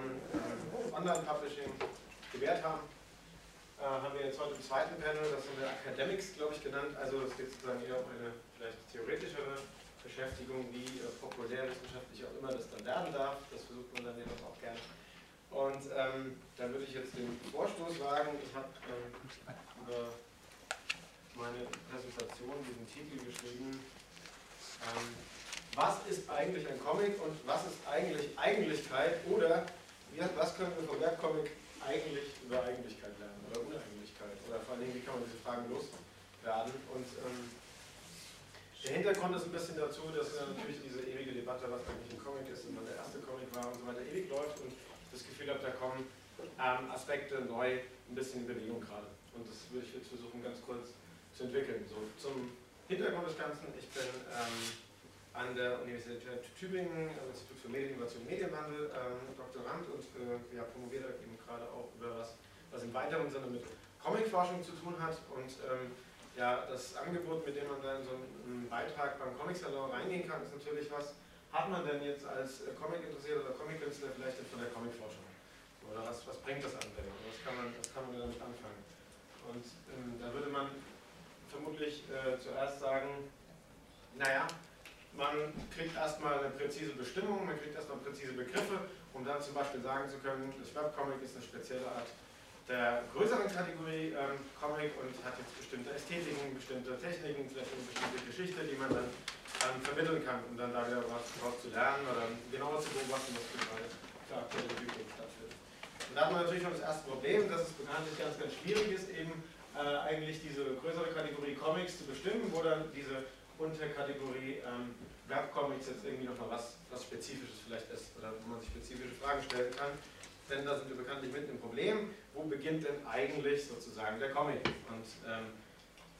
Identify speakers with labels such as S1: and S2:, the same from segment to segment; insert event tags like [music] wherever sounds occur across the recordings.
S1: ähm, äh, Online-Publishing gewährt haben, äh, haben wir jetzt heute im zweiten Panel, das haben wir Academics, glaube ich, genannt. Also es geht sozusagen eher um eine vielleicht theoretischere Beschäftigung, wie äh, populärwissenschaftlich auch immer das dann werden darf. Das versucht man dann jedoch auch gerne. Und ähm, dann würde ich jetzt den Vorstoß wagen. Ich habe ähm, über meine Präsentation diesen Titel geschrieben. Ähm, was ist eigentlich ein Comic und was ist eigentlich Eigentlichkeit oder was können wir vom Webcomic eigentlich über Eigentlichkeit lernen oder Uneigentlichkeit oder vor allem, wie kann man diese Fragen loswerden und ähm, der Hintergrund ist ein bisschen dazu, dass natürlich diese ewige Debatte, was eigentlich ein Comic ist und wann der erste Comic war und so weiter, ewig läuft und das Gefühl habe, da kommen ähm, Aspekte neu ein bisschen in Bewegung gerade. Und das würde ich jetzt versuchen, ganz kurz zu entwickeln. So, zum Hintergrund des Ganzen, ich bin ähm, an der Universität Tübingen, am Institut für Medieninnovation und Medienwandel, ähm, Doktorand und äh, ja, promoviert eben gerade auch über was, was im weiteren Sinne mit Comicforschung zu tun hat und ähm, ja, das Angebot, mit dem man dann so einen Beitrag beim Comic-Salon reingehen kann, ist natürlich was, hat man denn jetzt als äh, Comic-Interessierter oder Comic-Künstler vielleicht von der Comic-Forschung? Oder was, was bringt das Anwendung? Was kann man, was kann man damit anfangen? Und ähm, da würde man vermutlich äh, zuerst sagen, naja, man kriegt erstmal eine präzise Bestimmung, man kriegt erstmal präzise Begriffe, um dann zum Beispiel sagen zu können, das Webcomic ist eine spezielle Art der größeren Kategorie ähm, Comic und hat jetzt bestimmte Ästhetiken, bestimmte Techniken, vielleicht eine bestimmte Geschichte, die man dann ähm, vermitteln kann, um dann da wieder was draus zu lernen oder genauer zu beobachten, was gerade für aktuelle Entwicklungen stattfindet. Und da hat man natürlich schon das erste Problem, dass es bekanntlich ganz, ganz schwierig ist, eben äh, eigentlich diese größere Kategorie Comics zu bestimmen, wo dann diese Unterkategorie ähm, Webcomics jetzt irgendwie nochmal was, was Spezifisches vielleicht ist oder wo man sich spezifische Fragen stellen kann denn da sind wir bekanntlich mitten im Problem. Wo beginnt denn eigentlich sozusagen der Comic? Und ähm,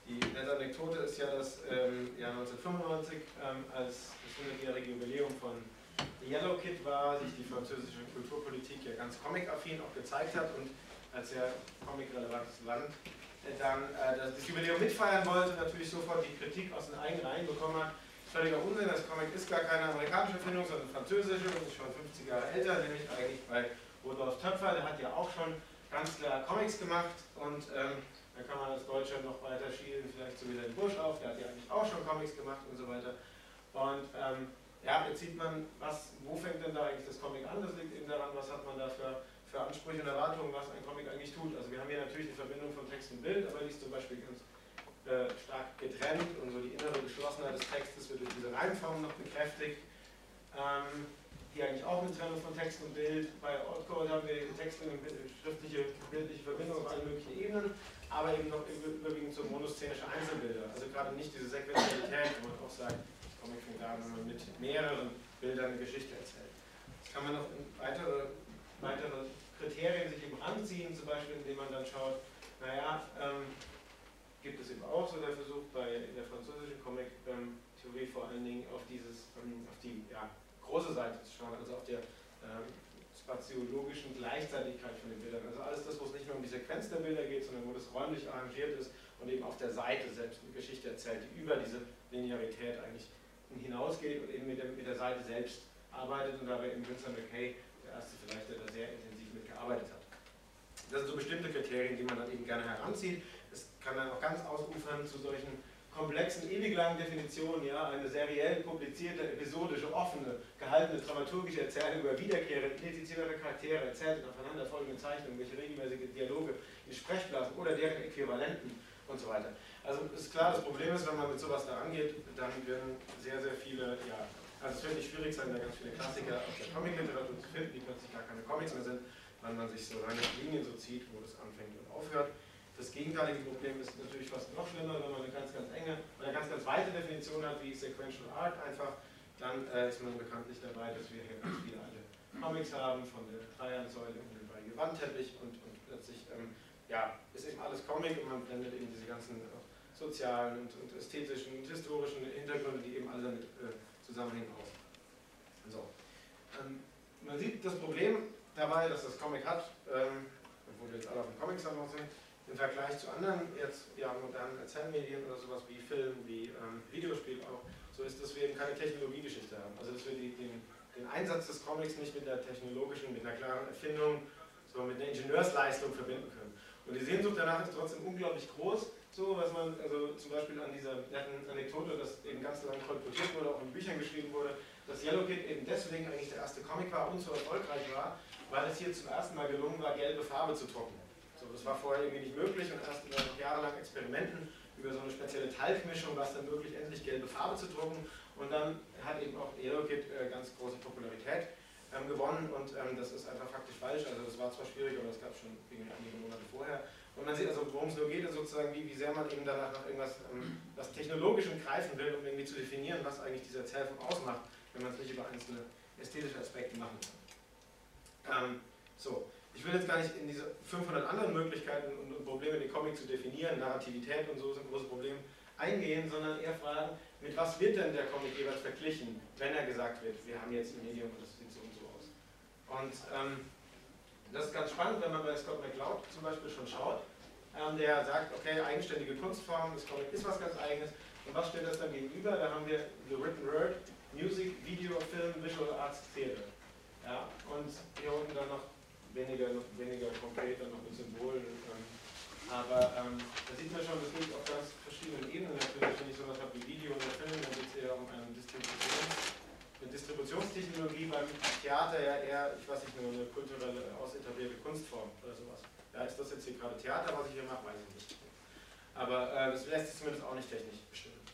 S1: die nette Anekdote ist ja, dass ähm, ja 1995, ähm, als das 100-jährige Jubiläum von Yellow Kid war, sich die französische Kulturpolitik ja ganz comic-affin auch gezeigt hat und als sehr comic-relevantes Land äh, dann äh, das Jubiläum mitfeiern wollte, natürlich sofort die Kritik aus den eigenen Reihen bekommen hat. Völliger Unsinn, das Comic ist gar keine amerikanische Erfindung, sondern französische und ist schon 50 Jahre älter, nämlich eigentlich bei Rudolf Töpfer, der hat ja auch schon ganz klar Comics gemacht und ähm, dann kann man als Deutscher noch weiter schielen, vielleicht so wie der Busch auf, der hat ja eigentlich auch schon Comics gemacht und so weiter. Und ähm, ja, jetzt sieht man, was, wo fängt denn da eigentlich das Comic an? Das liegt eben daran, was hat man da für, für Ansprüche und Erwartungen, was ein Comic eigentlich tut. Also wir haben hier natürlich die Verbindung von Text und Bild, aber die ist zum Beispiel ganz äh, stark getrennt und so die innere Geschlossenheit des Textes wird durch diese Reimform noch bekräftigt. Ähm, hier eigentlich auch eine Trennung von Text und Bild. Bei Outcode haben wir Text und schriftliche, bildliche Verbindung auf allen möglichen Ebenen, aber eben noch überwiegend so monoszenische Einzelbilder. Also gerade nicht diese Sequenzialität, wo man auch sagt, komme ich von da, wenn man mit mehreren Bildern eine Geschichte erzählt. Das kann man noch in weitere, weitere Kriterien sich eben anziehen, zum Beispiel indem man dann schaut, naja, ähm, gibt es eben auch so der Versuch bei in der französischen Comic-Theorie vor allen Dingen auf dieses, ähm, auf die ja, große Seite zu schauen, also auf der ähm, spaziologischen Gleichzeitigkeit von den Bildern. Also alles das, wo es nicht nur um die Sequenz der Bilder geht, sondern wo das räumlich arrangiert ist und eben auf der Seite selbst eine Geschichte erzählt, die über diese Linearität eigentlich hinausgeht und eben mit der, mit der Seite selbst arbeitet und dabei eben Vincent McKay, erste vielleicht, der da sehr intensiv mitgearbeitet hat. Das sind so bestimmte Kriterien, die man dann eben gerne heranzieht. Das kann dann auch ganz ausufern zu solchen komplexen, ewig langen Definition, ja, eine seriell publizierte, episodische, offene, gehaltene dramaturgische Erzählung über wiederkehrende, identitäre Charaktere, erzählt in aufeinanderfolgenden Zeichnungen, welche regelmäßige Dialoge in Sprechblasen oder deren Äquivalenten und so weiter. Also ist klar, das Problem ist, wenn man mit sowas da angeht, dann werden sehr, sehr viele, ja, also es wird nicht schwierig sein, da ganz viele Klassiker aus der Comic-Literatur zu finden, die plötzlich gar keine Comics mehr sind, weil man sich so lange Linien so zieht, wo das anfängt und aufhört. Das gegenteilige Problem ist natürlich fast noch schlimmer, wenn man eine ganz, ganz enge oder ganz, ganz weite Definition hat, wie Sequential Art einfach, dann äh, ist man bekanntlich dabei, dass wir hier ganz viele alte Comics haben, von der Dreiernsäule und dem Wandteppich und, und plötzlich ähm, ja, ist eben alles Comic und man blendet eben diese ganzen sozialen und, und ästhetischen und historischen Hintergründe, die eben alle damit äh, zusammenhängen, aus. So. Ähm, man sieht das Problem dabei, dass das Comic hat, ähm, obwohl wir jetzt alle auf dem Comic-Salon sind, im Vergleich zu anderen jetzt ja, modernen Erzählmedien oder sowas wie Film, wie ähm, Videospiel auch, so ist, dass wir eben keine Technologiegeschichte haben. Also dass wir die, den, den Einsatz des Comics nicht mit der technologischen, mit einer klaren Erfindung, so mit einer Ingenieursleistung verbinden können. Und die Sehnsucht danach ist trotzdem unglaublich groß, so was man, also zum Beispiel an dieser netten Anekdote, dass eben ganz lange kolportiert wurde, auch in Büchern geschrieben wurde, dass Yellow Kid eben deswegen eigentlich der erste Comic war und so erfolgreich war, weil es hier zum ersten Mal gelungen war, gelbe Farbe zu trocknen. So, das war vorher irgendwie nicht möglich und erst nach jahrelang Experimenten über so eine spezielle Talgmischung war es dann möglich, endlich gelbe Farbe zu drucken und dann hat eben auch Yellow Kid äh, ganz große Popularität ähm, gewonnen und ähm, das ist einfach faktisch falsch, also das war zwar schwierig, aber das gab es schon einige Monate vorher. Und man sieht also, worum es nur geht, ist sozusagen, wie, wie sehr man eben danach noch irgendwas ähm, was technologisch greifen will, um irgendwie zu definieren, was eigentlich dieser Erzählform ausmacht, wenn man es nicht über einzelne ästhetische Aspekte machen kann. Ähm, so, ich will jetzt gar nicht in diese 500 anderen Möglichkeiten und, Probleme, den Comic zu definieren, Narrativität und so ist ein großes Problem, eingehen, sondern eher fragen, mit was wird denn der Comic jeweils verglichen, wenn er gesagt wird, wir haben jetzt ein Medium und das sieht so und so aus. Und ähm, das ist ganz spannend, wenn man bei Scott McCloud zum Beispiel schon schaut, ähm, der sagt, okay, eigenständige Kunstform, das Comic ist was ganz eigenes. Und was steht das dann gegenüber? Da haben wir The Written Word, Music, Video, Film, Visual Arts, Theater. Ja, und hier unten dann noch weniger, noch weniger konkret, dann noch mit Symbolen. Ähm, aber ähm, da sieht man schon, das geht auf ganz verschiedenen Ebenen. Natürlich, wenn ich sowas habe wie Video oder Film, dann geht es eher um eine Distribution. Eine Distributionstechnologie beim Theater ja eher, ich weiß nicht, nur eine kulturelle, ausetablierte Kunstform oder sowas. Ja, ist das jetzt hier gerade Theater, was ich hier mache, weiß ich nicht. Aber äh, das lässt sich zumindest auch nicht technisch bestimmen.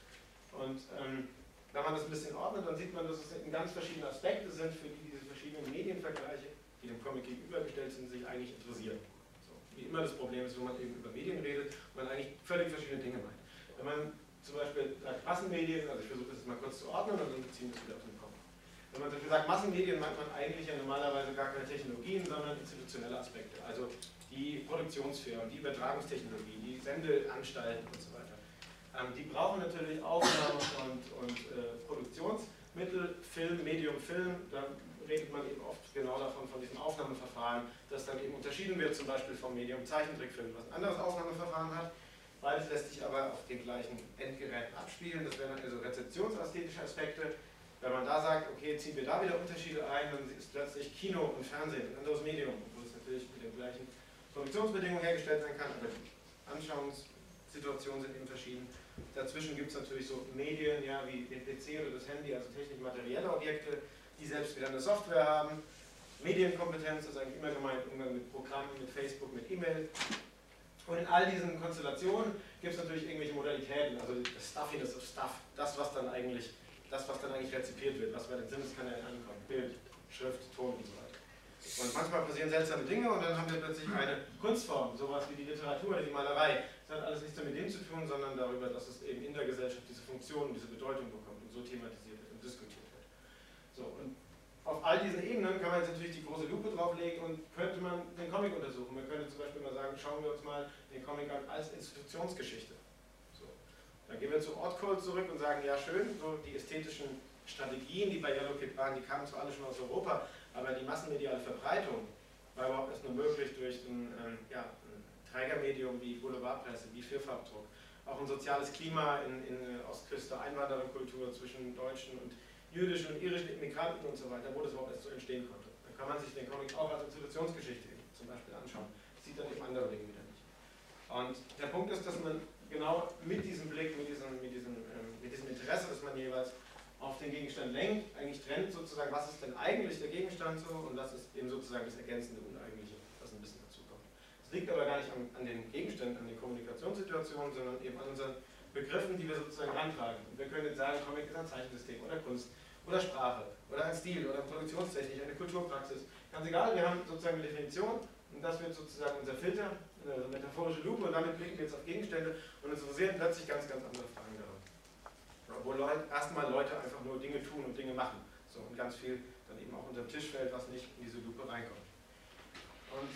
S1: Und ähm, wenn man das ein bisschen ordnet, dann sieht man, dass es ganz verschiedene Aspekte sind, für die diese verschiedenen Medienvergleiche die dem Comic gegenübergestellt sind, sich eigentlich interessieren. So, wie immer das Problem ist, wenn man eben über Medien redet man eigentlich völlig verschiedene Dinge meint. Wenn man zum Beispiel sagt Massenmedien, also ich versuche das jetzt mal kurz zu ordnen und dann beziehen wir es wieder auf den Comic. Wenn man zum Beispiel sagt Massenmedien, meint man eigentlich ja normalerweise gar keine Technologien, sondern institutionelle Aspekte. Also die Produktionsfirmen, die Übertragungstechnologie, die Sendeanstalten und so weiter. Ähm, die brauchen natürlich Aufnahme und, und äh, Produktionsmittel, Film, Medium, Film. Da redet man eben oft genau davon, von diesem Aufnahmeverfahren, das dann eben unterschieden wird, zum Beispiel vom Medium Zeichentrickfilm, was ein anderes Aufnahmeverfahren hat. Beides lässt sich aber auf den gleichen Endgeräten abspielen. Das wären dann also rezeptionsästhetische Aspekte. Wenn man da sagt, okay, ziehen wir da wieder Unterschiede ein, dann ist plötzlich Kino und Fernsehen ein anderes Medium, obwohl es natürlich mit den gleichen Produktionsbedingungen hergestellt sein kann, aber die Anschauungssituationen sind eben verschieden. Dazwischen gibt es natürlich so Medien, ja, wie den PC oder das Handy, also technisch-materielle Objekte, die selbst wieder eine Software haben. Medienkompetenz ist eigentlich immer gemeint, Umgang mit Programmen, mit Facebook, mit E-Mail. Und in all diesen Konstellationen gibt es natürlich irgendwelche Modalitäten, also das Stuffiness of Stuff, das, was dann eigentlich, das, was dann eigentlich rezipiert wird, was bei den Sinneskanälen ankommt, Bild, Schrift, Ton und so weiter. Und manchmal passieren seltsame Dinge und dann haben wir plötzlich eine Kunstform, sowas wie die Literatur, die Malerei. Das hat alles nichts mit dem zu tun, sondern darüber, dass es eben in der Gesellschaft diese Funktion, diese Bedeutung bekommt und so thematisiert wird und diskutiert wird. So, und auf all diesen Ebenen kann man jetzt natürlich die große Lupe drauflegen und könnte man den Comic untersuchen. Man könnte zum Beispiel mal sagen, schauen wir uns mal den Comic an als Institutionsgeschichte. Dann gehen wir zu Ortcode zurück und sagen, ja schön, so die ästhetischen Strategien, die bei Yellow Kid waren, die kamen zwar alle schon aus Europa, aber die massenmediale Verbreitung war überhaupt erst nur möglich durch ein, ähm, ja, ein Trägermedium wie Boulevardpresse, wie Vierfarbdruck. Auch ein soziales Klima in, in Ostküste, Einwandererkultur zwischen Deutschen und jüdischen und irischen Immigranten und so weiter, wo das überhaupt erst so entstehen konnte. Da kann man sich den Comic auch als Institutionsgeschichte zum Beispiel anschauen. Sieht dann eben andere Dinge wieder nicht. Und der Punkt ist, dass man genau mit diesem Blick, mit diesem, mit diesem, ähm, mit diesem Interesse, das man jeweils auf den Gegenstand lenkt, eigentlich trennt sozusagen, was ist denn eigentlich der Gegenstand so und was ist eben sozusagen das ergänzende Uneigentliche, was ein bisschen dazu kommt. Es liegt aber gar nicht an, an den Gegenständen, an den Kommunikationssituationen, sondern eben an unseren Begriffen, die wir sozusagen rantragen. Und wir können jetzt sagen, Comic ist ein Zeichensystem oder Kunst oder Sprache oder ein Stil oder Produktionstechnik, eine Kulturpraxis. Ganz egal, wir haben sozusagen eine Definition und das wird sozusagen unser Filter, eine metaphorische Lupe und damit blicken wir jetzt auf Gegenstände und uns interessieren plötzlich ganz, ganz andere Fragen daran. Wo Leute, erstmal Leute einfach nur Dinge tun und Dinge machen. So, und ganz viel dann eben auch unter den Tisch fällt, was nicht in diese Lupe reinkommt. Und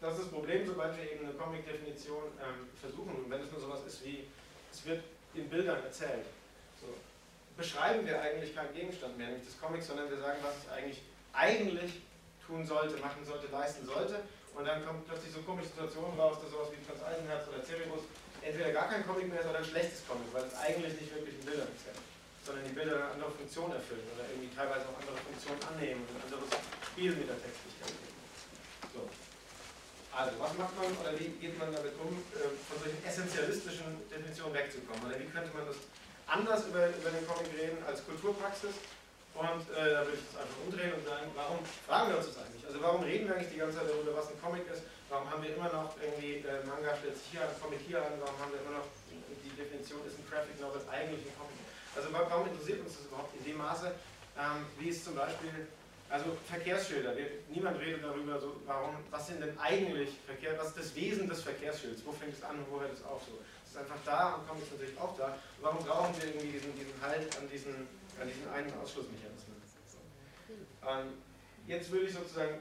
S1: das ist das Problem, sobald wir eben eine Comic-Definition ähm, versuchen, und wenn es nur sowas ist wie, es wird in Bildern erzählt, so, beschreiben wir eigentlich keinen Gegenstand mehr, nämlich des Comics, sondern wir sagen, was es eigentlich, eigentlich tun sollte, machen sollte, leisten sollte. Und dann kommt plötzlich so komische Situationen raus, dass sowas wie Franz Eisenherz oder Cerebus entweder gar kein Comic mehr ist oder ein schlechtes Comic, weil es eigentlich nicht wirklich in Bildern erzählt, sondern die Bilder eine andere Funktion erfüllen oder irgendwie teilweise auch andere Funktionen annehmen und ein anderes Spiel mit der Textlichkeit. So. Also, was macht man oder wie geht man damit um, äh, von solchen essentialistischen Definitionen wegzukommen? Oder wie könnte man das anders über, über den Comic reden als Kulturpraxis? Und äh, da würde ich das einfach umdrehen und sagen, warum fragen wir uns das eigentlich? Also warum reden wir eigentlich die ganze Zeit darüber, was ein Comic ist? Warum haben wir immer noch irgendwie, äh, Manga stellt sich hier an, Comic hier an, warum haben wir immer noch die Definition, ist ein Graphic Novel eigentlich ein Comic? Also warum interessiert uns das überhaupt in dem Maße, ähm, wie es zum Beispiel also Verkehrsschilder, wir, niemand redet darüber, so, warum, was sind denn eigentlich Verkehr, was ist das Wesen des Verkehrsschilds, wo fängt es an und wo hört es auf so. Es ist einfach da und Comics natürlich auch da. Warum brauchen wir irgendwie diesen, diesen Halt an diesen, an diesen einen Ausschlussmechanismen? Ähm, jetzt würde ich sozusagen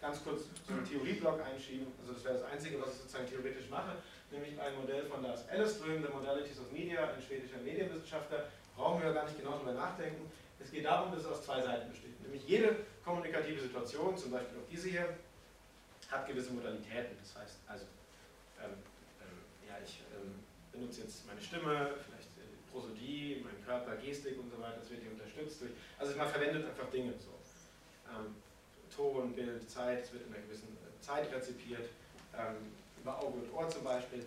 S1: ganz kurz so einen Theorieblock einschieben, also das wäre das Einzige, was ich sozusagen theoretisch mache, nämlich ein Modell von Lars Elleström, der Modalities of Media, ein schwedischer Medienwissenschaftler, brauchen wir gar nicht genau darüber nachdenken. Es geht darum, dass es aus zwei Seiten besteht, nämlich jede kommunikative Situation, zum Beispiel auch diese hier, hat gewisse Modalitäten. Das heißt also, ähm, ähm, ja, ich ähm, benutze jetzt meine Stimme, vielleicht Prosodie, mein Körper, Gestik und so weiter, das wird hier unterstützt durch, also man verwendet einfach Dinge so. Ähm, Ton, Bild, Zeit, es wird in einer gewissen äh, Zeit rezipiert, ähm, über Auge und Ohr zum Beispiel.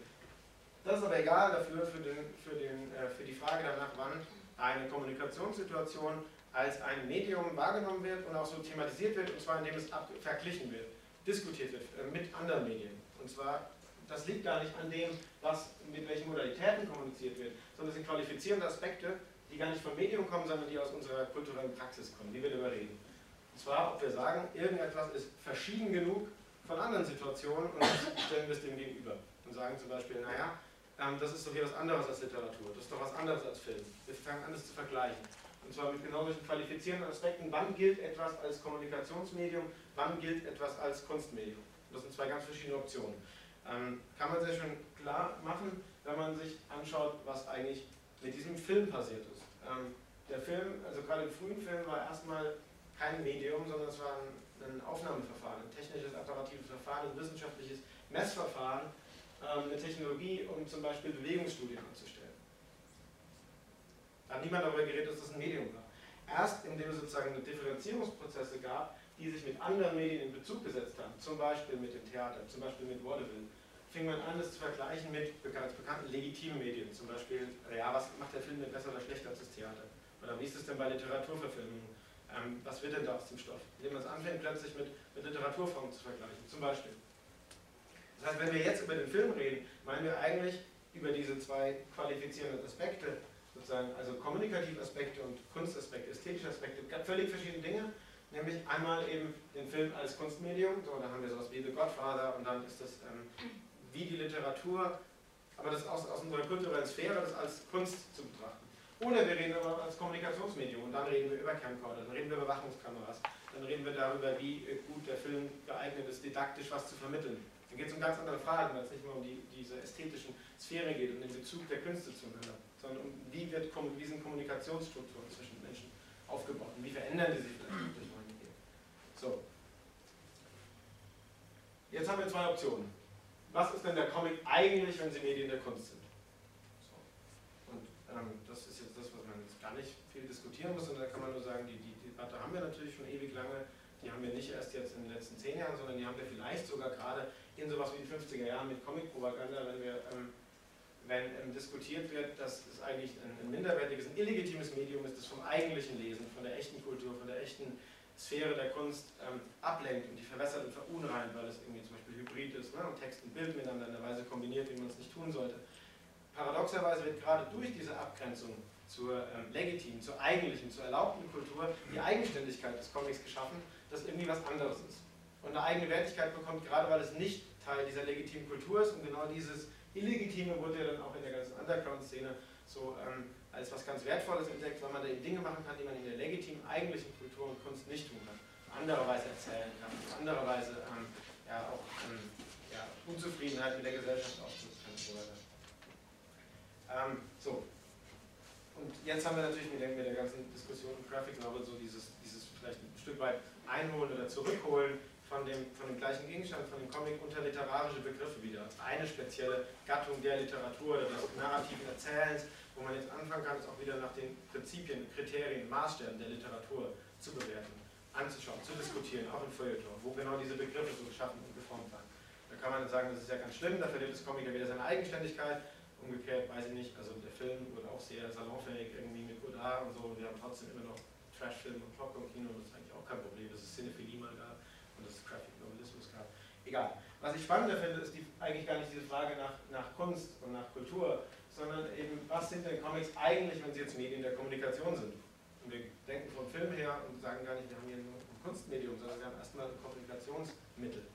S1: Das ist aber egal dafür, für, den, für, den, äh, für die Frage danach, wann eine Kommunikationssituation als ein Medium wahrgenommen wird und auch so thematisiert wird, und zwar indem es verglichen wird, diskutiert wird äh, mit anderen Medien. Und zwar, das liegt gar nicht an dem, was mit welchen Modalitäten kommuniziert wird, sondern es sind qualifizierende Aspekte, die gar nicht vom Medium kommen, sondern die aus unserer kulturellen Praxis kommen, die wir darüber reden. Und zwar, ob wir sagen, irgendetwas ist verschieden genug von anderen Situationen und stellen wir es dem gegenüber. Und sagen zum Beispiel, naja, ähm, das ist doch hier was anderes als Literatur, das ist doch was anderes als Film. Wir fangen an, das zu vergleichen. Und zwar mit genau solchen qualifizierenden Aspekten. Wann gilt etwas als Kommunikationsmedium, wann gilt etwas als Kunstmedium? Das sind zwei ganz verschiedene Optionen. Ähm, kann man sehr schön klar machen, wenn man sich anschaut, was eigentlich mit diesem Film passiert ist. Ähm, der Film, also gerade im frühen Film, war erstmal kein Medium, sondern es war ein, ein Aufnahmeverfahren, ein technisches, apparatives Verfahren, ein wissenschaftliches Messverfahren, ähm, eine Technologie, um zum Beispiel Bewegungsstudien anzustellen. Da hat niemand darüber geredet, dass das ein Medium war. Erst indem es sozusagen Differenzierungsprozesse gab, die sich mit anderen Medien in Bezug gesetzt haben, zum Beispiel mit dem Theater, zum Beispiel mit Vaudeville, fing man an, das zu vergleichen mit ganz bekannten legitimen Medien, zum Beispiel, ja, was macht der Film denn besser oder schlechter als das Theater? Oder wie ist es denn bei Literaturverfilmungen? Ähm, was wird denn da aus dem Stoff? Indem man es anfängt, plötzlich mit, mit Literaturformen zu vergleichen, zum Beispiel. Das heißt, wenn wir jetzt über den Film reden, meinen wir eigentlich über diese zwei qualifizierenden Aspekte sozusagen, also kommunikative Aspekte und Kunstaspekte, ästhetische Aspekte, völlig verschiedene Dinge. Nämlich einmal eben den Film als Kunstmedium, so, da haben wir sowas wie The Godfather und dann ist das ähm, wie die Literatur, aber das aus, aus unserer kulturellen Sphäre, das als Kunst zu betrachten. Oder wir reden aber als Kommunikationsmedium und dann reden wir über Camcorder, dann reden wir über Überwachungskameras, dann reden wir darüber, wie gut der Film geeignet ist, didaktisch was zu vermitteln. Dann geht es um ganz andere Fragen, weil es nicht mehr um die, diese ästhetischen Sphäre geht und den Bezug der Künste zueinander sondern um wie, wird, wie sind Kommunikationsstrukturen zwischen Menschen aufgebaut und wie verändern die sich vielleicht durch. So. Jetzt haben wir zwei Optionen. Was ist denn der Comic eigentlich, wenn sie Medien der Kunst sind? So. Und ähm, das ist jetzt das, was man jetzt gar nicht viel diskutieren muss, sondern da kann man nur sagen, die, die, Debatte haben wir natürlich schon ewig lange. Die haben wir nicht erst jetzt in den letzten zehn Jahren, sondern die haben wir vielleicht sogar gerade in sowas wie die 50er Jahren mit Comic-Propaganda, wenn wir ähm, wenn ähm, diskutiert wird, dass es eigentlich ein, ein, minderwertiges, ein illegitimes Medium ist, das vom eigentlichen Lesen, von der echten Kultur, von der echten Sphäre der Kunst ähm, ablenkt und die verwässert und verunreint, weil es irgendwie zum Beispiel hybrid ist ne, und Text und Bild miteinander in einer Weise kombiniert, wie man es nicht tun sollte. Paradoxerweise wird gerade durch diese Abgrenzung zur ähm, legitimen, zur eigentlichen, zur erlaubten Kultur die Eigenständigkeit des Comics geschaffen, das irgendwie was anderes ist. Und eine eigene Wertigkeit bekommt, gerade weil es nicht Teil dieser legitimen Kultur ist und genau dieses Illegitime wurde ja dann auch in der ganzen Underground-Szene so ähm, als was ganz Wertvolles entdeckt, weil man da eben Dinge machen kann, die man in der legitimen, eigentlichen Kultur und Kunst nicht tun kann. Auf andere Weise erzählen kann, auf andere Weise ähm, ja, auch ähm, ja, Unzufriedenheit mit der Gesellschaft ausdrücken kann und so weiter. Ähm, so. Und jetzt haben wir natürlich mit der, ganzen Diskussion um Graphic Novel so dieses, dieses vielleicht ein Stück weit einholen oder zurückholen von dem, von dem gleichen Gegenstand, von dem Comic unter literarische Begriffe wieder. Eine spezielle Gattung der Literatur oder des narrativen Erzählens, wo man jetzt anfangen kann, es auch wieder nach den Prinzipien, Kriterien, Maßstäben der Literatur zu bewerten, anzuschauen, zu diskutieren, auch im Feuilleton, wo genau diese Begriffe so geschaffen und geformt werden. Da kann man sagen, das ist ja ganz schlimm, da verliert das Comic ja wieder seine Eigenständigkeit. Umgekehrt weiß ich nicht, also der Film wurde auch sehr salonfähig irgendwie mit Godard und so und wir haben trotzdem immer noch Trashfilm und Popcorn-Kino das ist eigentlich auch kein Problem, dass es Cinephilie mal gab und dass es Graphic Novelismus gab. Egal. Was ich spannender finde, ist die, eigentlich gar nicht diese Frage nach, nach Kunst und nach Kultur, sondern eben, was sind denn Comics eigentlich, wenn sie jetzt Medien der Kommunikation sind? Und wir denken vom Film her und sagen gar nicht, wir haben hier nur ein Kunstmedium, sondern wir haben erstmal ein Kommunikationsmittel.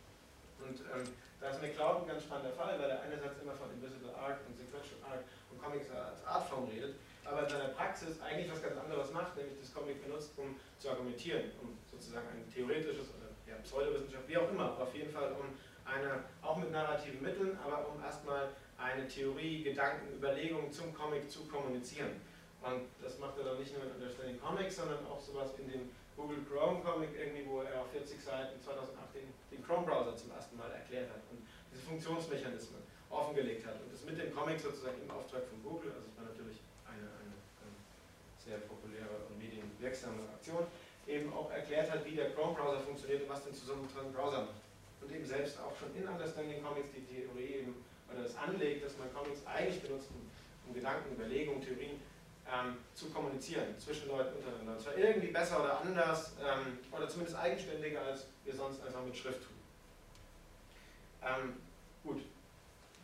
S1: Und ähm, da ist McCloud ein ganz spannender Fall, weil er einerseits immer von Invisible Art und Sequential Art und Comics als Artform redet, aber in seiner Praxis eigentlich was ganz anderes macht, nämlich das Comic benutzt, um zu argumentieren, um sozusagen ein theoretisches oder ja, Pseudowissenschaft, wie auch immer, auf jeden Fall um eine, auch mit narrativen Mitteln, aber um erstmal eine Theorie, Gedanken, Überlegungen zum Comic zu kommunizieren. Und das macht er dann nicht nur in Understanding Comics, sondern auch sowas in dem Google Chrome Comic irgendwie, wo er auf 40 Seiten 2008 den, den Chrome Browser zum ersten Mal erklärt hat und diese Funktionsmechanismen offengelegt hat und das mit dem Comic sozusagen im Auftrag von Google, also es war natürlich eine, eine, eine sehr populäre und medienwirksame Aktion, eben auch erklärt hat, wie der Chrome Browser funktioniert und was den zusammengetragenen Browser macht. Und eben selbst auch schon in Understanding Comics die Theorie eben oder das anlegt, dass man Comics eigentlich benutzt, um, um Gedanken, Überlegungen, Theorien ähm, zu kommunizieren zwischen Leuten untereinander. Und zwar irgendwie besser oder anders ähm, oder zumindest eigenständiger, als wir sonst einfach mit Schrift tun. Ähm, gut,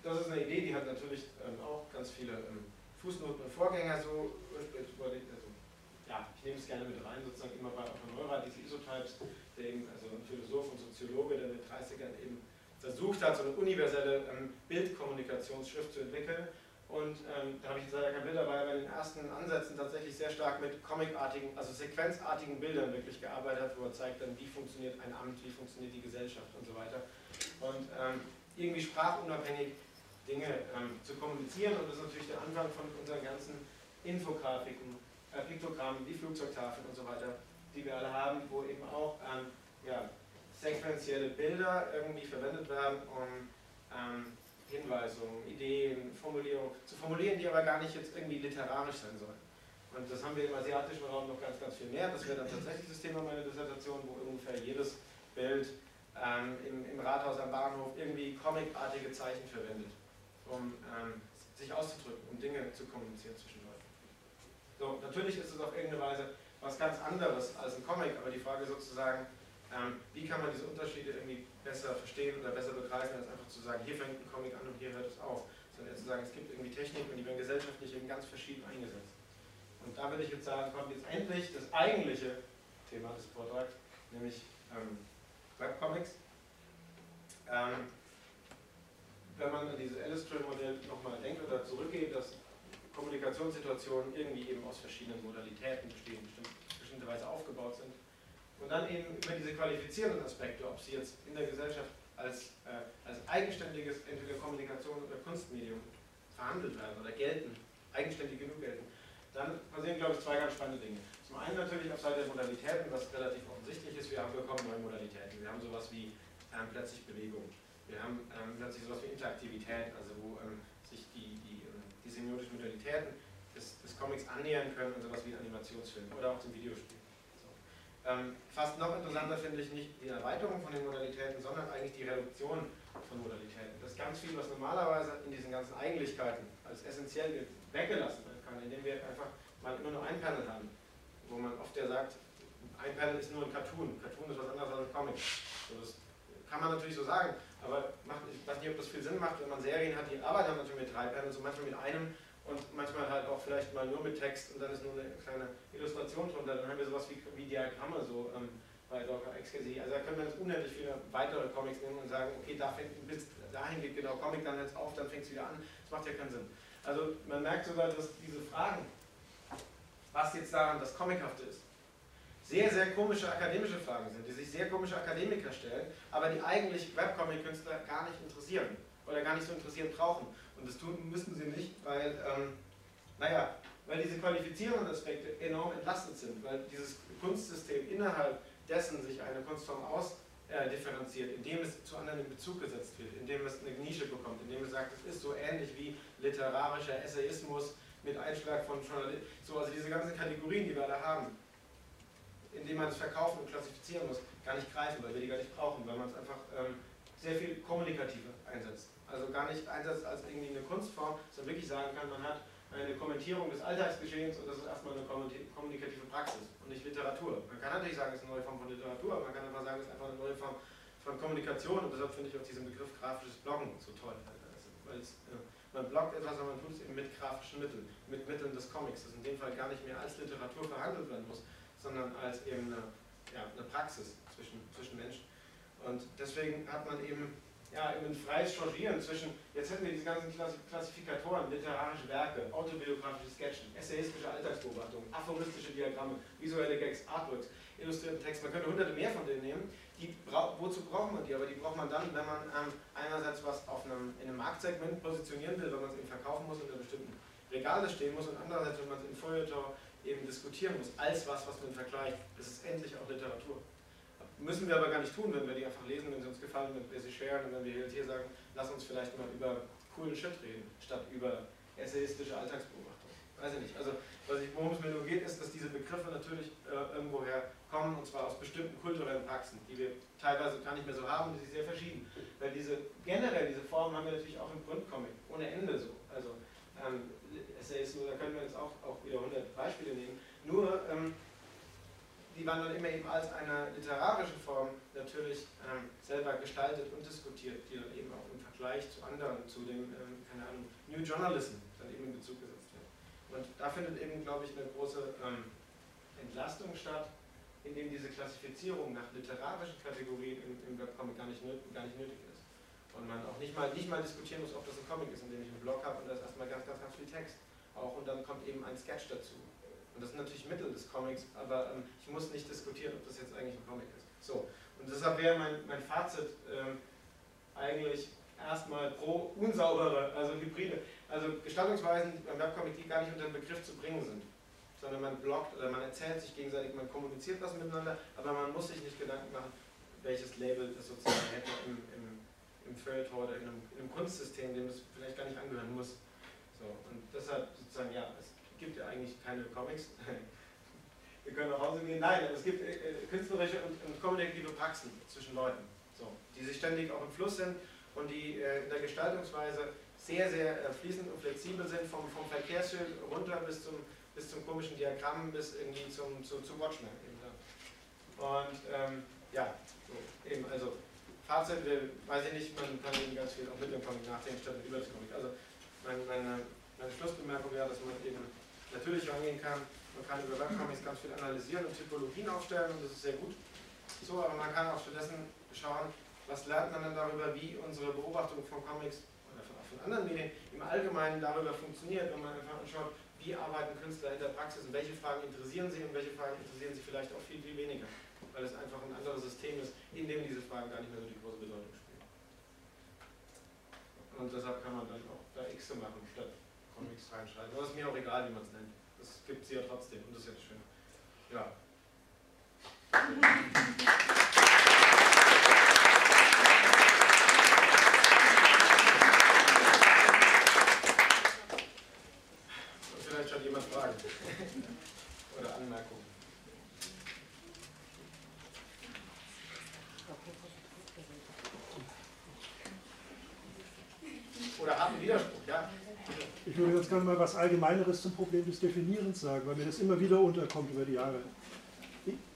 S1: das ist eine Idee, die hat natürlich ähm, auch ganz viele ähm, Fußnoten und Vorgänger so überlegt. Also, ja, ich nehme es gerne mit rein, sozusagen immer bei Neurath, diese Isotypes, der eben, also ein Philosoph und Soziologe, der in den 30ern eben versucht hat, so eine universelle ähm, Bildkommunikationsschrift zu entwickeln. Und ähm, da habe ich jetzt leider kein Bild dabei, aber in den ersten Ansätzen tatsächlich sehr stark mit comicartigen, also sequenzartigen Bildern wirklich gearbeitet hat, wo er zeigt dann, wie funktioniert ein Amt, wie funktioniert die Gesellschaft und so weiter. Und ähm, irgendwie sprachunabhängig Dinge ähm, zu kommunizieren und das ist natürlich der Anfang von unseren ganzen Infografiken, äh, Piktogrammen, wie Flugzeugtafeln und so weiter, die wir alle haben, wo eben auch ähm, ja, sequenzielle Bilder irgendwie verwendet werden, um ähm, Hinweisungen, Ideen, Formulierungen zu formulieren, die aber gar nicht jetzt irgendwie literarisch sein sollen. Und das haben wir im asiatischen Raum noch ganz, ganz viel mehr. Das wäre dann tatsächlich das Thema meiner Dissertation, wo ungefähr jedes Bild ähm, im, im, Rathaus am Bahnhof irgendwie comicartige Zeichen verwendet, um ähm, sich auszudrücken, um Dinge zu kommunizieren zwischen Leuten. So, natürlich ist es auf irgendeine Weise was ganz anderes als ein Comic, aber die Frage sozusagen, ähm, wie kann man diese Unterschiede irgendwie besser verstehen oder besser begreifen, als einfach zu sagen, hier fängt ein Comic an und hier hört es auf. Sondern zu sagen, es gibt irgendwie Techniken und die werden gesellschaftlich eben ganz verschieden eingesetzt. Und da würde ich jetzt sagen, kommt jetzt endlich das eigentliche Thema des Vortrags, nämlich ähm, Webcomics. Ähm, wenn man an dieses Illustrator-Modell nochmal denkt oder zurückgeht, dass Kommunikationssituationen irgendwie eben aus verschiedenen Modalitäten bestehen, bestimmte Weise aufgebaut sind, und dann eben über diese qualifizierenden Aspekte, ob sie jetzt in der Gesellschaft als, äh, als eigenständiges entweder Kommunikation oder Kunstmedium verhandelt werden oder gelten, eigenständig genug gelten, dann passieren, glaube ich, zwei ganz spannende Dinge. Zum einen natürlich auf Seite der Modalitäten, was relativ offensichtlich ist, wir haben bekommen neue Modalitäten. Wir haben sowas wie ähm, plötzlich Bewegung. Wir haben ähm, plötzlich sowas wie Interaktivität, also wo ähm, sich die, die, ähm, die semiotischen Modalitäten des, des Comics annähern können und sowas wie ein Animationsfilm oder auch zum Videospiel. Ähm, fast noch interessanter finde ich nicht die Erweiterung von den Modalitäten, sondern eigentlich die Reduktion von Modalitäten. Das ist ganz viel, was normalerweise in diesen ganzen Eigentlichkeiten als essentiell weggelassen werden kann, indem wir einfach mal immer nur ein Panel haben, wo man oft ja sagt, ein Panel ist nur ein Cartoon, Cartoon ist was anderes als ein Comic. So, das kann man natürlich so sagen, aber macht, ich weiß nicht, ob das viel Sinn macht, wenn man Serien hat, die arbeiten natürlich mit drei Panels und manchmal mit einem und manchmal halt auch vielleicht mal nur mit Text und dann ist nur eine kleine Illustration drunter. Dann haben wir sowas wie, wie Diagramme so ähm, bei Docker XKC. Also da können wir jetzt unendlich viele weitere Comics nehmen und sagen, okay, da fängt, bis dahin geht genau Comic dann jetzt auf, dann fängt es wieder an. Das macht ja keinen Sinn. Also man merkt sogar, dass diese Fragen, was jetzt daran das Comichafte ist, sehr, sehr komische akademische Fragen sind, die sich sehr komische Akademiker stellen, aber die eigentlich Webcomic-Künstler gar nicht interessieren oder gar nicht so interessiert brauchen. Und das tun müssen sie nicht, weil, ähm, naja, weil diese qualifizierenden Aspekte enorm entlastet sind, weil dieses Kunstsystem innerhalb dessen sich eine Kunstform ausdifferenziert, äh, indem es zu anderen in Bezug gesetzt wird, indem es eine Nische bekommt, indem es sagt, es ist so ähnlich wie literarischer Essayismus mit Einschlag von Journalismus, so, also diese ganzen Kategorien, die wir alle haben, indem man es verkaufen und klassifizieren muss, gar nicht greifen, weil wir die gar nicht brauchen, weil man es einfach ähm, sehr viel kommunikativer einsetzt. Also gar nicht einsetzt als irgendwie eine Kunstform, sondern wirklich sagen kann, man hat eine Kommentierung des Alltagsgeschehens und das ist erstmal eine kommunikative Praxis und nicht Literatur. Man kann natürlich sagen, es ist eine neue Form von Literatur, man kann einfach sagen, es ist einfach eine neue Form von Kommunikation und deshalb finde ich auch diesen Begriff grafisches Bloggen so toll. Weil es, ja, man bloggt etwas, aber man tut es eben mit grafischen Mitteln, mit Mitteln des Comics, das in dem Fall gar nicht mehr als Literatur verhandelt werden muss, sondern als eben eine, ja, eine Praxis zwischen, zwischen Menschen. Und deswegen hat man eben ja, ein freies Changieren zwischen, jetzt hätten wir diese ganzen Klassifikatoren, literarische Werke, autobiografische Sketchen, essayistische Alltagsbeobachtungen, aphoristische Diagramme, visuelle Gags, Artworks, illustrierten Text. Man könnte hunderte mehr von denen nehmen. Die, wozu braucht man die? Aber die braucht man dann, wenn man ähm, einerseits was auf einem, in einem Marktsegment positionieren will, wenn man es eben verkaufen muss und in einer bestimmten Regale stehen muss und andererseits, wenn man es in Feuilleton eben diskutieren muss, als was, was man vergleicht. Das ist endlich auch Literatur. Müssen wir aber gar nicht tun, wenn wir die einfach lesen, wenn sie uns gefallen, wenn wir sie sharen und wenn wir hier sagen, lass uns vielleicht mal über coolen Shit reden, statt über essayistische Alltagsbeobachtung. Weiß ich nicht. Also, worum es mir nur geht, ist, dass diese Begriffe natürlich äh, irgendwoher kommen, und zwar aus bestimmten kulturellen Praxen, die wir teilweise gar nicht mehr so haben, die sind sehr verschieden. Weil diese, generell diese Formen haben wir natürlich auch im Grundcomic, ohne Ende so. Also, ähm, Essayismus, da können wir jetzt auch, auch wieder 100 Beispiele nehmen. Nur, ähm, die waren dann immer eben als eine literarische Form natürlich ähm, selber gestaltet und diskutiert, die dann eben auch im Vergleich zu anderen, zu dem, ähm, keine Ahnung, New Journalism dann eben in Bezug gesetzt wird. Und da findet eben, glaube ich, eine große ähm, Entlastung statt, indem diese Klassifizierung nach literarischen Kategorien im, im Webcomic gar nicht, gar nicht nötig ist. Und man auch nicht mal, nicht mal diskutieren muss, ob das ein Comic ist, in dem ich einen Blog habe und da ist erstmal ganz, ganz, ganz viel Text. Auch und dann kommt eben ein Sketch dazu und das sind natürlich Mittel des Comics, aber ähm, ich muss nicht diskutieren, ob das jetzt eigentlich ein Comic ist. So, und deshalb wäre mein, mein Fazit ähm, eigentlich erstmal pro unsaubere, also hybride, also Gestaltungsweisen beim Webcomic, die gar nicht unter den Begriff zu bringen sind, sondern man blockt oder man erzählt sich gegenseitig, man kommuniziert was miteinander, aber man muss sich nicht Gedanken machen, welches Label es sozusagen hätte im, im, im Feuilleton oder in einem, in einem Kunstsystem, dem es vielleicht gar nicht angehören muss. So, und deshalb sozusagen, ja, es gibt ja eigentlich keine Comics. [laughs] Wir können nach Hause gehen. Nein, es gibt äh, äh, künstlerische und, und, kommunikative Praxen zwischen Leuten, so, die sich ständig auch im Fluss sind und die äh, in der Gestaltungsweise sehr, sehr fließend und flexibel sind, vom, vom Verkehrsschild runter bis zum, bis zum komischen Diagramm, bis irgendwie zum, zu, zu Watchmen. Und ähm, ja, so, eben, also Fazit, weiß ich nicht, man kann eben ganz viel auch mit dem Comic nachdenken, statt über das Comic. Also meine, meine, meine Schlussbemerkung wäre, dass man eben natürlich rangehen kann. Man kann über Webcomics ganz viel analysieren und Typologien aufstellen und das ist sehr gut. So, aber man kann auch stattdessen schauen, was lernt man dann darüber, wie unsere Beobachtung von Comics oder von, von anderen Medien im Allgemeinen darüber funktioniert, wenn man einfach anschaut, wie arbeiten Künstler in der Praxis und welche Fragen interessieren sie und welche Fragen interessieren sie vielleicht auch viel, viel weniger, weil es einfach ein anderes System ist, in dem diese Fragen gar nicht mehr so die große Bedeutung spielen. Und deshalb kann man dann auch da X machen, statt Comics reinschreiben. Aber es ist mir auch egal, wie man es nennt. Das gibt es ja trotzdem und das ist ja schön. Ja. [laughs] vielleicht hat jemand Fragen oder Anmerkungen. Oder haben Widerspruch, ja?
S2: Ich würde jetzt gerne mal was Allgemeineres zum Problem des Definierens sagen, weil mir das immer wieder unterkommt über die Jahre.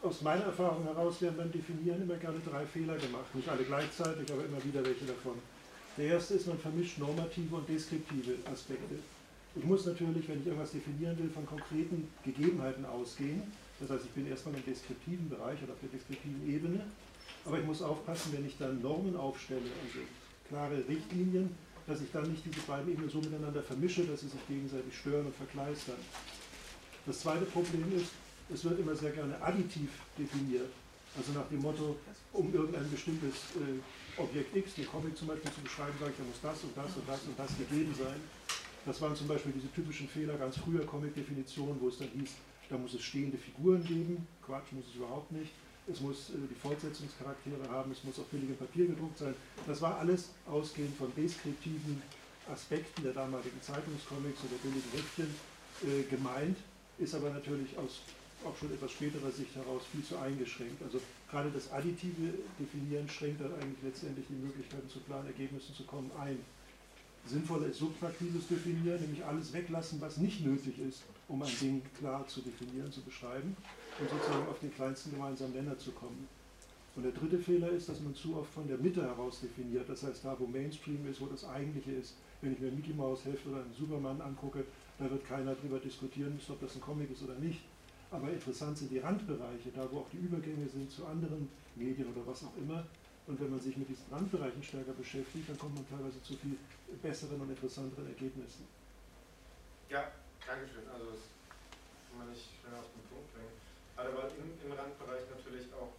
S2: Aus meiner Erfahrung heraus werden beim Definieren immer gerne drei Fehler gemacht. Nicht alle gleichzeitig, aber immer wieder welche davon. Der erste ist, man vermischt normative und deskriptive Aspekte. Ich muss natürlich, wenn ich irgendwas definieren will, von konkreten Gegebenheiten ausgehen. Das heißt, ich bin erstmal im deskriptiven Bereich oder auf der deskriptiven Ebene. Aber ich muss aufpassen, wenn ich dann Normen aufstelle, also klare Richtlinien, dass ich dann nicht diese beiden Ebenen so miteinander vermische, dass sie sich gegenseitig stören und verkleistern. Das zweite Problem ist, es wird immer sehr gerne additiv definiert. Also nach dem Motto, um irgendein bestimmtes äh, Objekt X, den Comic zum Beispiel zu beschreiben, sage ich, da muss das und das und das und das gegeben sein. Das waren zum Beispiel diese typischen Fehler ganz früher Comic-Definitionen, wo es dann hieß, da muss es stehende Figuren geben. Quatsch, muss es überhaupt nicht. Es muss äh, die Fortsetzungscharaktere haben, es muss auf billigem Papier gedruckt sein. Das war alles ausgehend von deskriptiven Aspekten der damaligen Zeitungscomics oder billigen Heftchen äh, gemeint, ist aber natürlich aus auch schon etwas späterer Sicht heraus viel zu eingeschränkt. Also gerade das additive Definieren schränkt dann eigentlich letztendlich die Möglichkeiten zu klaren Ergebnissen zu kommen ein. Sinnvoller ist subtraktives Definieren, nämlich alles weglassen, was nicht nötig ist, um ein Ding klar zu definieren, zu beschreiben und sozusagen auf den kleinsten gemeinsamen Nenner zu kommen. Und der dritte Fehler ist, dass man zu oft von der Mitte heraus definiert. Das heißt, da wo Mainstream ist, wo das Eigentliche ist, wenn ich mir Mickey Mouse Heft oder einen Superman angucke, da wird keiner darüber diskutieren müssen, ob das ein Comic ist oder nicht. Aber interessant sind die Randbereiche, da wo auch die Übergänge sind zu anderen Medien oder was auch immer. Und wenn man sich mit diesen Randbereichen stärker beschäftigt, dann kommt man teilweise zu viel besseren und interessanteren Ergebnissen.
S1: Ja, Dankeschön. Also das kann man nicht schnell auf den Punkt bringen. Aber im, im Randbereich natürlich auch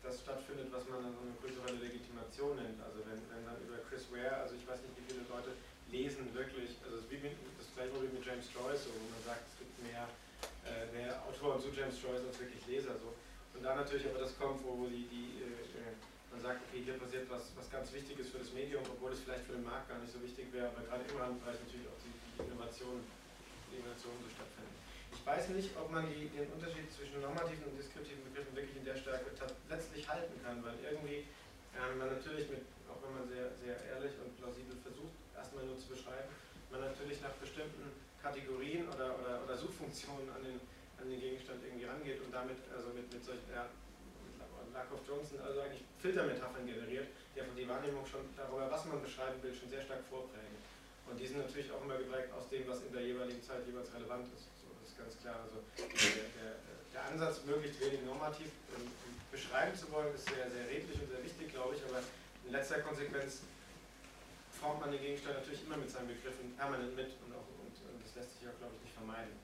S1: das stattfindet, was man dann so eine kulturelle Legitimation nennt. Also wenn, wenn dann über Chris Ware, also ich weiß nicht, wie viele Leute lesen wirklich, also ist wie mit, das gleiche wie mit James Joyce, wo man sagt, es gibt mehr äh, mehr Autoren zu James Joyce als wirklich Leser. So. Und da natürlich aber das kommt, wo, die, die äh, äh, man sagt, okay, hier passiert was, was ganz Wichtiges für das Medium, obwohl es vielleicht für den Markt gar nicht so wichtig wäre, aber gerade im Randbereich natürlich auch die, die Innovationen Innovationen so stattfinden. Ich weiß nicht, ob man die, den Unterschied zwischen normativen und deskriptiven Begriffen wirklich in der Stärke letztlich halten kann, weil irgendwie ähm, man natürlich mit, auch wenn man sehr, sehr ehrlich und plausibel versucht, erstmal nur zu beschreiben, man natürlich nach bestimmten Kategorien oder, oder, oder Suchfunktionen an den, an den Gegenstand irgendwie rangeht und damit also mit, mit solchen, ja, Lakoff Johnson also eigentlich Filtermetaphern generiert, die einfach die Wahrnehmung schon darüber, was man beschreiben will, schon sehr stark vorprägen. Und die sind natürlich auch immer geprägt aus dem, was in der jeweiligen Zeit jeweils relevant ist. So, das ist ganz klar. Also der, der, der Ansatz, möglichst wenig normativ ähm, beschreiben zu wollen, ist sehr, sehr redlich und sehr wichtig, glaube ich, aber in letzter Konsequenz formt man den Gegenstand natürlich immer mit seinen Begriffen permanent mit und auch das lässt sich ja, glaube ich, nicht vermeiden.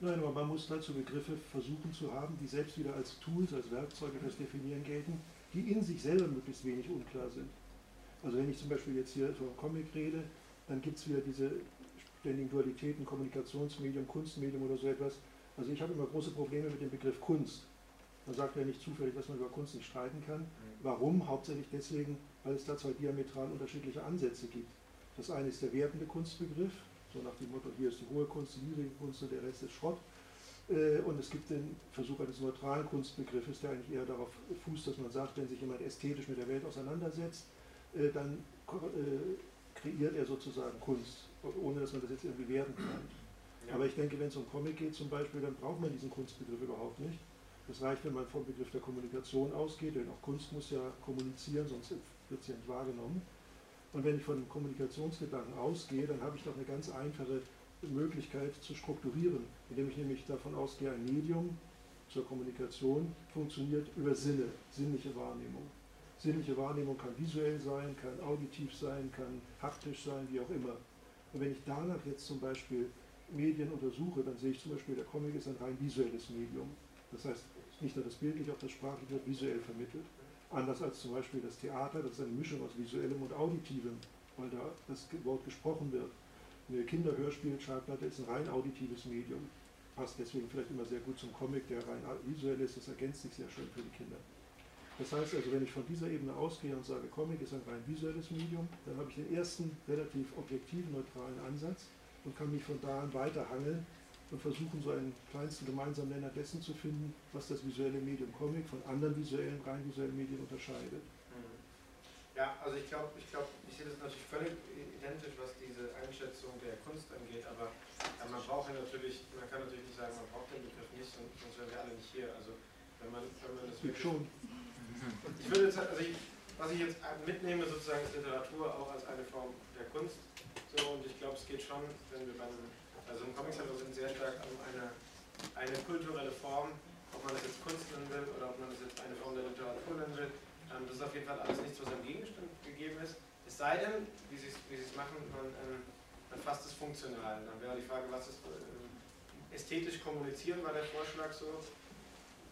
S2: Nein, aber man muss dazu Begriffe versuchen zu haben, die selbst wieder als Tools, als Werkzeuge fürs Definieren gelten, die in sich selber möglichst wenig unklar sind. Also wenn ich zum Beispiel jetzt hier vom Comic rede, dann gibt es wieder diese ständigen Dualitäten, Kommunikationsmedium, Kunstmedium oder so etwas. Also ich habe immer große Probleme mit dem Begriff Kunst. Man sagt ja nicht zufällig, dass man über Kunst nicht streiten kann. Mhm. Warum? Hauptsächlich deswegen, weil es da zwei diametral unterschiedliche Ansätze gibt. Das eine ist der wertende Kunstbegriff, so nach dem Motto, hier ist die hohe Kunst, die niedrige Kunst und der Rest ist Schrott. Äh, und es gibt den Versuch eines neutralen Kunstbegriffes, der eigentlich eher darauf fußt, dass man sagt, wenn sich jemand ästhetisch mit der Welt auseinandersetzt, äh, dann äh, kreiert er sozusagen Kunst, ohne dass man das jetzt irgendwie werten kann. Ja. Aber ich denke, wenn es um Comic geht zum Beispiel, dann braucht man diesen Kunstbegriff überhaupt nicht. Das reicht, wenn man vom Begriff der Kommunikation ausgeht, denn auch Kunst muss ja kommunizieren, sonst wird sie ja nicht wahrgenommen. Und wenn ich von Kommunikationsgedanken ausgehe, dann habe ich doch eine ganz einfache Möglichkeit zu strukturieren, indem ich nämlich davon ausgehe, ein Medium zur Kommunikation funktioniert über Sinne, sinnliche Wahrnehmung. Sinnliche Wahrnehmung kann visuell sein, kann auditiv sein, kann haptisch sein, wie auch immer. Und wenn ich danach jetzt zum Beispiel Medien untersuche, dann sehe ich zum Beispiel, der Comic ist ein rein visuelles Medium. Das heißt, nicht nur das Bildliche, auch das Sprachliche wird visuell vermittelt. Anders als zum Beispiel das Theater, das ist eine Mischung aus visuellem und auditivem, weil da das Wort gesprochen wird. Eine Kinderhörspiel-Schallplatte ist ein rein auditives Medium. Passt deswegen vielleicht immer sehr gut zum Comic, der rein visuell ist, das ergänzt sich sehr schön für die Kinder. Das heißt also, wenn ich von dieser Ebene ausgehe und sage, Comic ist ein rein visuelles Medium, dann habe ich den ersten relativ objektiven, neutralen Ansatz und kann mich von da an weiterhangeln und versuchen, so einen kleinsten gemeinsamen Nenner dessen zu finden, was das visuelle Medium Comic von anderen visuellen, rein visuellen Medien unterscheidet. Mhm.
S1: Ja, also ich glaube, ich, glaub, ich sehe das natürlich völlig identisch, was diese Einschätzung der Kunst angeht, aber ja, man braucht ja natürlich, man kann natürlich nicht sagen, man braucht den Begriff nicht, sonst wären wir alle nicht hier. Also wenn man, wenn man das
S2: wirklich, schon.
S1: Ich würde jetzt, also ich, was ich jetzt mitnehme sozusagen ist Literatur auch als eine Form der Kunst. So, und ich glaube, es geht schon, wenn wir beim also im Comic-Center sind sehr stark an eine, eine kulturelle Form, ob man das jetzt Kunst nennen will oder ob man das jetzt eine Form der Literatur nennen will. Ähm, das ist auf jeden Fall alles nichts, was am Gegenstand gegeben ist. Es sei denn, wie sie es wie machen, man, ähm, man fasst es funktional. Dann wäre die Frage, was ist, äh, ästhetisch kommunizieren, war der Vorschlag so.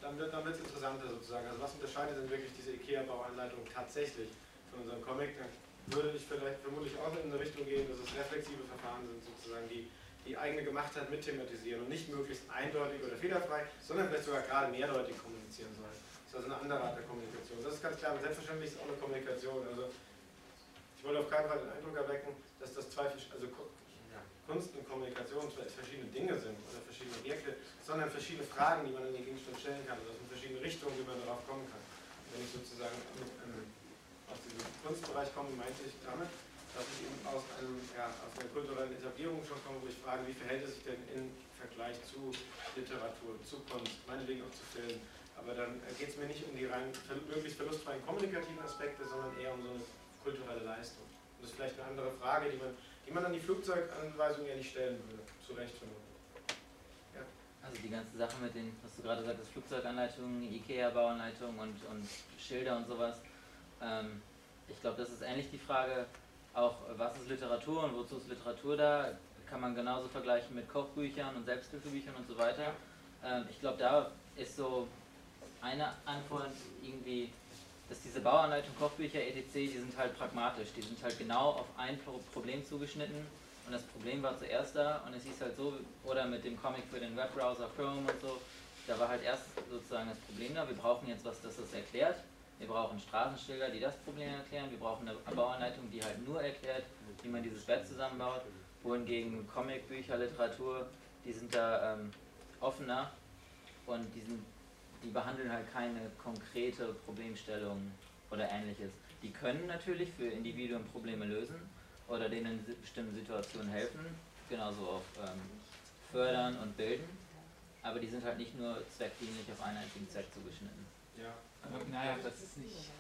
S1: Dann wird es interessanter sozusagen. Also was unterscheidet denn wirklich diese IKEA-Bauanleitung tatsächlich von unserem Comic? Dann würde ich vielleicht vermutlich auch in eine Richtung gehen, dass es reflexive Verfahren sind, sozusagen, die die eigene Gemachtheit mit thematisieren und nicht möglichst eindeutig oder fehlerfrei, sondern vielleicht sogar gerade mehrdeutig kommunizieren sollen. Das ist also eine andere Art der Kommunikation. Das ist ganz klar, und selbstverständlich ist es auch eine Kommunikation. Also ich wollte auf keinen Fall den Eindruck erwecken, dass das zwei, also Kunst und Kommunikation verschiedene Dinge sind oder verschiedene Objekte, sondern verschiedene Fragen, die man in den Gegenstand stellen kann, also in verschiedene Richtungen, wie man darauf kommen kann. Wenn ich sozusagen ähm, aus diesem Kunstbereich komme, meinte ich damit, dass ich eben aus, einem, ja, aus einer kulturellen Etablierung schon komme, wo ich frage, wie verhält es sich denn im Vergleich zu Literatur, zu Kunst, meinetwegen auch zu Filmen. Aber dann geht es mir nicht um die rein möglichst verlustfreien kommunikativen Aspekte, sondern eher um so eine kulturelle Leistung. Und das ist vielleicht eine andere Frage, die man, die man an die Flugzeuganweisung ja nicht stellen würde. Zu Recht vermutlich.
S3: Ja. Also die ganze Sache mit den, was du gerade sagtest, Flugzeuganleitungen, IKEA-Bauanleitungen und, und Schilder und sowas. Ähm, ich glaube, das ist ähnlich die Frage, auch was ist Literatur und wozu ist Literatur da, kann man genauso vergleichen mit Kochbüchern und Selbsthilfebüchern und so weiter. Ähm, ich glaube, da ist so eine Antwort irgendwie, dass diese Bauanleitung, Kochbücher, etc., die sind halt pragmatisch, die sind halt genau auf ein Problem zugeschnitten und das Problem war zuerst da und es hieß halt so, oder mit dem Comic für den Webbrowser Chrome und so, da war halt erst sozusagen das Problem da, wir brauchen jetzt was, das das erklärt wir brauchen Straßenschilder, die das Problem erklären. Wir brauchen eine Bauanleitung, die halt nur erklärt, wie man dieses Bett zusammenbaut. Wohingegen Comicbücher, Literatur, die sind da ähm, offener und die, sind, die behandeln halt keine konkrete Problemstellung oder ähnliches. Die können natürlich für Individuen Probleme lösen oder denen in bestimmten Situationen helfen, genauso auch ähm, fördern und bilden, aber die sind halt nicht nur zweckdienlich auf einen einzigen Zweck zugeschnitten.
S1: Ja.
S4: Naja, das ist nicht,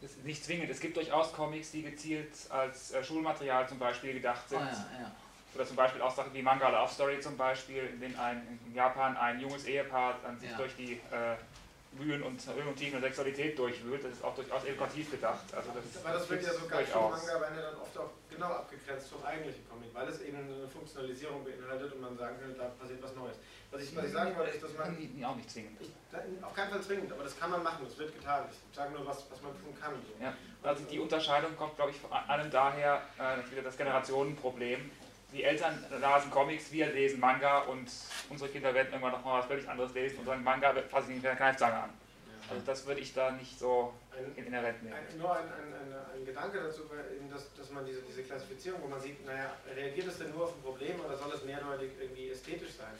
S4: das ist nicht zwingend. Es gibt durchaus Comics, die gezielt als äh, Schulmaterial zum Beispiel gedacht sind. Oh ja, ja. Oder zum Beispiel auch Sachen wie Manga Love Story zum Beispiel, in denen ein, in Japan ein junges Ehepaar dann sich ja. durch die äh, Mühen und Höhen und Tiefen der Sexualität durchwühlt. Das ist auch durchaus edukativ gedacht. Also das
S1: Aber das wird ja sogar schon Manga, wenn er dann oft auch genau abgegrenzt vom eigentlichen Comic, weil es eben eine Funktionalisierung beinhaltet und man sagen könnte, da passiert was Neues. Was ich, was ich sagen wollte, ist, dass man.
S4: Nee, auch nicht zwingend.
S1: Ich, auf keinen Fall zwingend, aber das kann man machen, das wird getan. Ich sage nur, was, was man tun kann. So.
S4: Ja, also die Unterscheidung kommt, glaube ich, vor allem daher, äh, das wieder das Generationenproblem. Die Eltern lasen Comics, wir lesen Manga und unsere Kinder werden irgendwann noch mal was völlig anderes lesen und sagen, Manga fasse ich nicht mit der Kneifzange an. Also das würde ich da nicht so ein, inhärent nehmen.
S1: Ein, nur ein, ein, ein, Gedanke dazu, dass, dass man diese, diese Klassifizierung, wo man sieht, naja, reagiert es denn nur auf ein Problem oder soll es mehrdeutig irgendwie ästhetisch sein?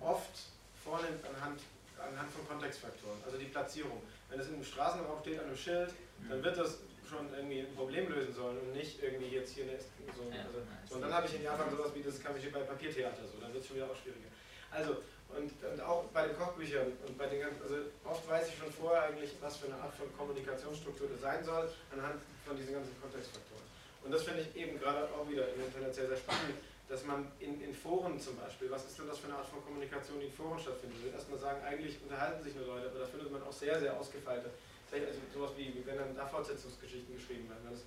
S1: Oft vornimmt anhand, anhand von Kontextfaktoren, also die Platzierung. Wenn es im Straßenraum steht, an einem Schild, dann wird das schon irgendwie ein Problem lösen sollen und nicht irgendwie jetzt hier eine, so, also, so. Und dann habe ich in Japan sowas wie das kann ich bei Papiertheater so, dann wird es schon wieder auch schwieriger. Also, und, und, auch bei den Kochbüchern und bei den ganzen, also oft weiß ich schon vorher eigentlich, was für eine Art von Kommunikationsstruktur das sein soll, anhand von diesen ganzen Kontextfaktoren. Und das finde ich eben gerade auch wieder im Internet sehr, sehr spannend, dass man in, in, Foren zum Beispiel, was ist denn das für eine Art von Kommunikation, die in Foren stattfindet? Ich würde erstmal sagen, eigentlich unterhalten sich nur Leute, aber da findet man auch sehr, sehr ausgefeilte, also sowas wie, wenn dann da Fortsetzungsgeschichten geschrieben werden. Das,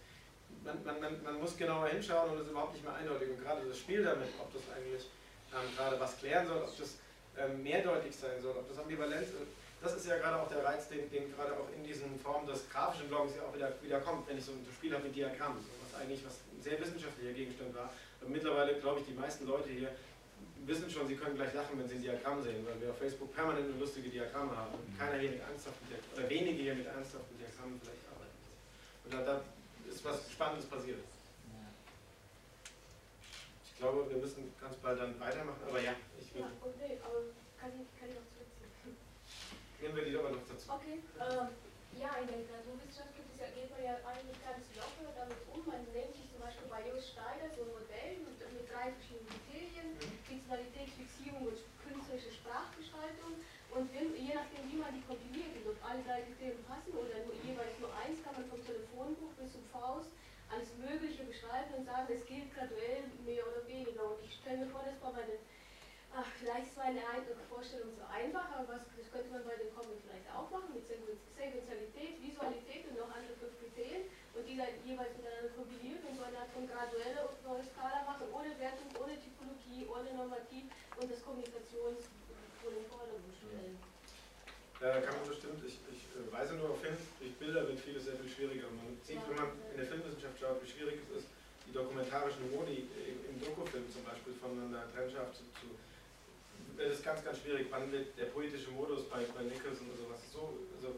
S1: man, man, man, man, muss genauer hinschauen und es ist überhaupt nicht mehr eindeutig. Und gerade das Spiel damit, ob das eigentlich ähm, gerade was klären soll, ob das ähm, mehrdeutig sein soll, ob das ambivalent ist, das ist ja gerade auch der Reiz, den, den gerade auch in diesen Formen des grafischen Blogs ja auch wieder, wieder kommt, wenn ich so ein Spiel habe mit Diagrammen, was eigentlich was ein sehr wissenschaftlicher Gegenstand war, mittlerweile, glaube ich, die meisten Leute hier wissen schon, sie können gleich lachen, wenn sie ein Diagramm sehen, weil wir auf Facebook permanent nur lustige Diagramme haben und mhm. keiner hier mit ernsthaften Diagrammen, oder wenige hier mit ernsthaften Diagrammen vielleicht arbeiten. Und da, da ist was Spannendes passiert. Ich glaube, wir müssen ganz bald dann weitermachen, aber ja,
S5: ich will. Ja, okay, aber kann ich, kann ich auch zurückziehen?
S1: Nehmen wir die aber noch dazu.
S5: Okay, ähm, ja, in der Literaturwissenschaft geht, es ja, geht man ja eigentlich ganz locker damit um. Man nennt sich zum Beispiel bei Jus Steiner so ein Modell mit, mit drei verschiedenen Fiktionalität, Fixierung und künstlerische Sprachgestaltung. Und wenn, je nachdem, wie man die kombiniert, ob alle drei Kriterien passen oder nur jeweils nur eins, kann man vom Telefonbuch bis zum Faust alles Mögliche beschreiben und sagen, es gilt graduell mehr oder weniger. Und ich stelle mir vor, das war meine Ach, vielleicht ist meine Vorstellung so einfach, aber das könnte man bei den Comics vielleicht auch machen, mit Sequenzialität, Visualität und noch andere fünf Kriterien und die dann jeweils miteinander kombinieren und so eine Art von graduelle neue Skala machen, ohne Wertung, ohne Typologie, ohne Normativ, und das Kommunikationswohl im Vordergrund stellen.
S1: Ja, kann man bestimmt, ich, ich äh, weise nur auf hin, durch Bilder wird vieles sehr viel schwieriger. Man sieht, wenn man in der Filmwissenschaft schaut, wie schwierig es ist, die dokumentarischen Modi im Dokufilm zum Beispiel voneinander trennscharf zu, zu das ist ganz, ganz schwierig. Wann wird der poetische Modus bei, bei Nicholson oder sowas so, also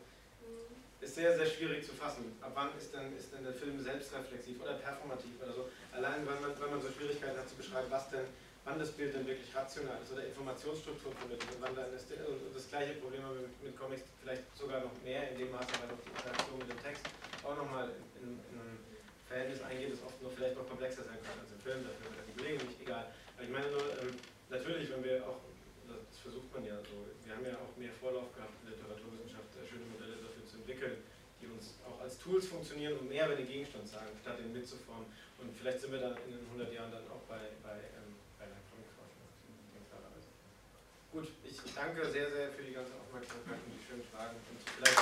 S1: ist sehr, sehr schwierig zu fassen. Ab wann ist denn, ist denn der Film selbstreflexiv oder performativ oder so? Allein, wenn man, wenn man so Schwierigkeiten hat zu beschreiben, was denn wann das Bild dann wirklich rational ist oder Informationsstruktur vermittelt und wann dann ist und das gleiche Problem haben wir mit, Comics vielleicht sogar noch mehr in dem Maße, weil auch die Interaktion mit dem Text auch nochmal in, in, ein Verhältnis eingeht, das oft noch vielleicht noch komplexer sein kann als im Film, dafür hat die Kollegen nicht egal. Aber ich meine nur, ähm, natürlich, wenn wir auch, das versucht man ja so, wir haben ja auch mehr Vorlauf gehabt in Literaturwissenschaft, schöne Modelle dafür zu entwickeln, die uns auch als Tools funktionieren, um mehr über den Gegenstand sagen, statt den mitzuformen. Und vielleicht sind wir dann in 100 Jahren dann auch bei, bei ähm, Gut, ich danke sehr, sehr für die ganze Aufmerksamkeit und die schönen Fragen. Und vielleicht